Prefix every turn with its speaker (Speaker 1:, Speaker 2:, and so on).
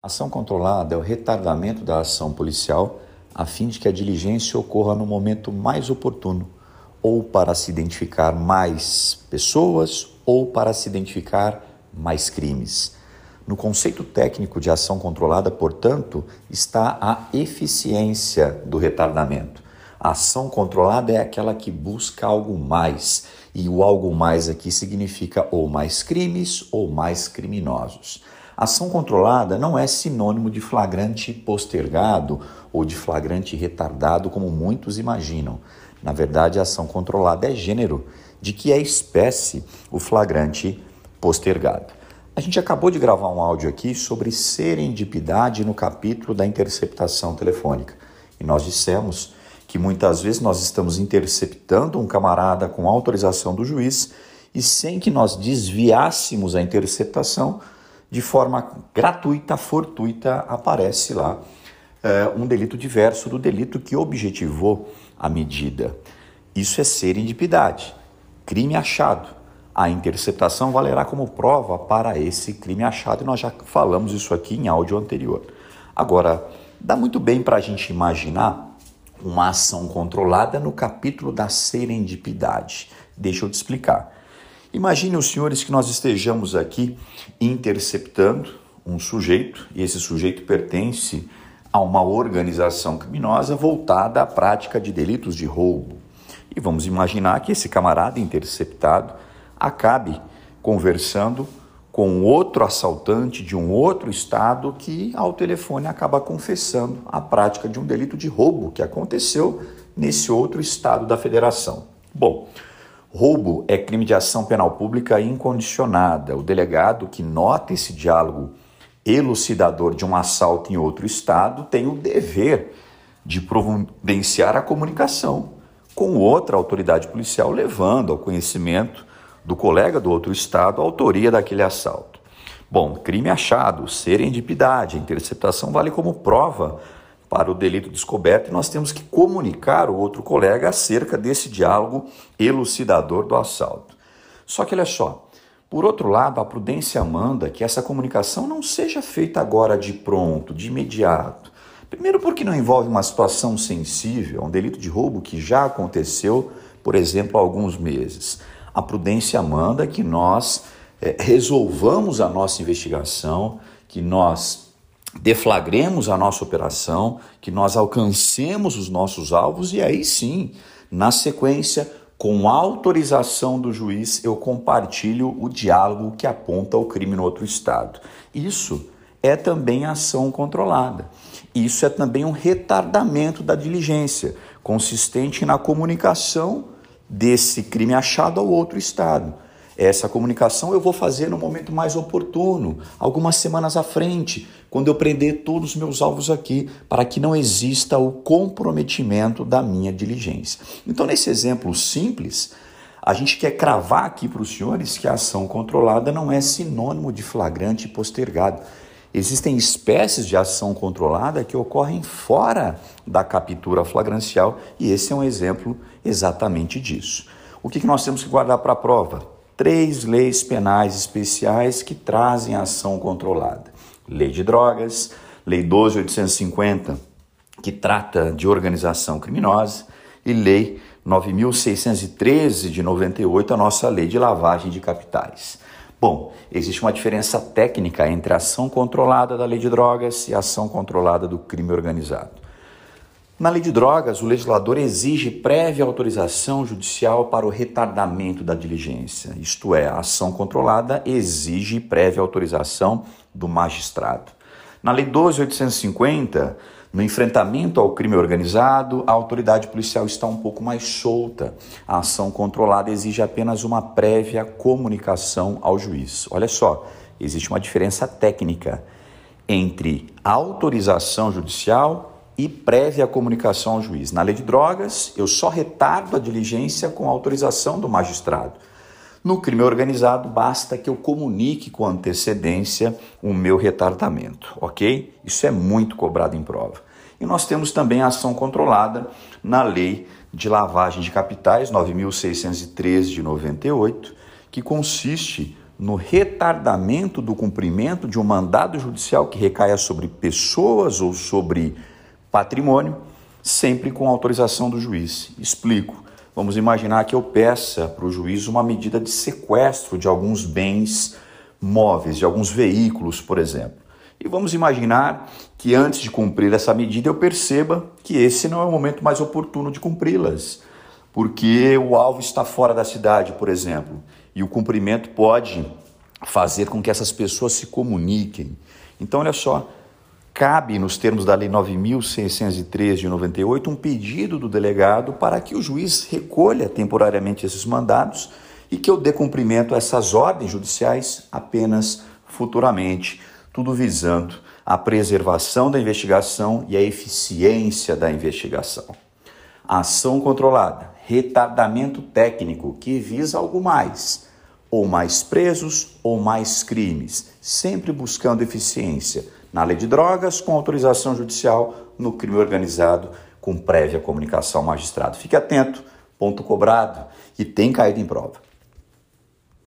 Speaker 1: Ação controlada é o retardamento da ação policial a fim de que a diligência ocorra no momento mais oportuno, ou para se identificar mais pessoas ou para se identificar mais crimes. No conceito técnico de ação controlada, portanto, está a eficiência do retardamento. A ação controlada é aquela que busca algo mais, e o algo mais aqui significa ou mais crimes ou mais criminosos. Ação controlada não é sinônimo de flagrante postergado ou de flagrante retardado, como muitos imaginam. Na verdade, ação controlada é gênero, de que é espécie o flagrante postergado. A gente acabou de gravar um áudio aqui sobre serendipidade no capítulo da interceptação telefônica. E nós dissemos que muitas vezes nós estamos interceptando um camarada com autorização do juiz e sem que nós desviássemos a interceptação, de forma gratuita, fortuita, aparece lá é, um delito diverso do delito que objetivou a medida. Isso é serendipidade, crime achado. A interceptação valerá como prova para esse crime achado e nós já falamos isso aqui em áudio anterior. Agora, dá muito bem para a gente imaginar uma ação controlada no capítulo da serendipidade. Deixa eu te explicar. Imagine os senhores que nós estejamos aqui interceptando um sujeito, e esse sujeito pertence a uma organização criminosa voltada à prática de delitos de roubo. E vamos imaginar que esse camarada interceptado acabe conversando com outro assaltante de um outro estado que, ao telefone, acaba confessando a prática de um delito de roubo que aconteceu nesse outro estado da federação. Bom, Roubo é crime de ação penal pública incondicionada. O delegado que nota esse diálogo elucidador de um assalto em outro estado tem o dever de providenciar a comunicação com outra autoridade policial, levando ao conhecimento do colega do outro estado a autoria daquele assalto. Bom, crime achado, serendipidade, interceptação vale como prova para o delito descoberto e nós temos que comunicar o outro colega acerca desse diálogo elucidador do assalto. Só que olha só, por outro lado, a prudência manda que essa comunicação não seja feita agora de pronto, de imediato. Primeiro, porque não envolve uma situação sensível, um delito de roubo que já aconteceu, por exemplo, há alguns meses. A prudência manda que nós é, resolvamos a nossa investigação, que nós deflagremos a nossa operação, que nós alcancemos os nossos alvos e aí sim, na sequência, com autorização do juiz, eu compartilho o diálogo que aponta o crime no outro estado. Isso é também ação controlada. Isso é também um retardamento da diligência, consistente na comunicação desse crime achado ao outro estado. Essa comunicação eu vou fazer no momento mais oportuno, algumas semanas à frente, quando eu prender todos os meus alvos aqui, para que não exista o comprometimento da minha diligência. Então, nesse exemplo simples, a gente quer cravar aqui para os senhores que a ação controlada não é sinônimo de flagrante postergado. Existem espécies de ação controlada que ocorrem fora da captura flagrancial e esse é um exemplo exatamente disso. O que nós temos que guardar para a prova? Três leis penais especiais que trazem a ação controlada: Lei de Drogas, Lei 12850, que trata de organização criminosa, e Lei 9613 de 98, a nossa Lei de Lavagem de Capitais. Bom, existe uma diferença técnica entre a ação controlada da lei de drogas e a ação controlada do crime organizado. Na lei de drogas, o legislador exige prévia autorização judicial para o retardamento da diligência, isto é, a ação controlada exige prévia autorização do magistrado. Na lei 12850, no enfrentamento ao crime organizado, a autoridade policial está um pouco mais solta. A ação controlada exige apenas uma prévia comunicação ao juiz. Olha só, existe uma diferença técnica entre autorização judicial e prévia comunicação ao juiz. Na lei de drogas, eu só retardo a diligência com autorização do magistrado. No crime organizado, basta que eu comunique com antecedência o meu retardamento, ok? Isso é muito cobrado em prova. E nós temos também a ação controlada na lei de lavagem de capitais 9613 de 98, que consiste no retardamento do cumprimento de um mandado judicial que recaia sobre pessoas ou sobre patrimônio, sempre com autorização do juiz. Explico. Vamos imaginar que eu peça para o juiz uma medida de sequestro de alguns bens móveis, de alguns veículos, por exemplo. E vamos imaginar que antes de cumprir essa medida eu perceba que esse não é o momento mais oportuno de cumpri-las, porque o alvo está fora da cidade, por exemplo, e o cumprimento pode fazer com que essas pessoas se comuniquem. Então, olha só, cabe nos termos da Lei 9603 de 98 um pedido do delegado para que o juiz recolha temporariamente esses mandados e que eu dê cumprimento a essas ordens judiciais apenas futuramente, tudo visando a preservação da investigação e a eficiência da investigação. Ação controlada, retardamento técnico que visa algo mais, ou mais presos ou mais crimes, sempre buscando eficiência na lei de drogas, com autorização judicial, no crime organizado, com prévia comunicação ao magistrado. Fique atento, ponto cobrado e tem caído em prova.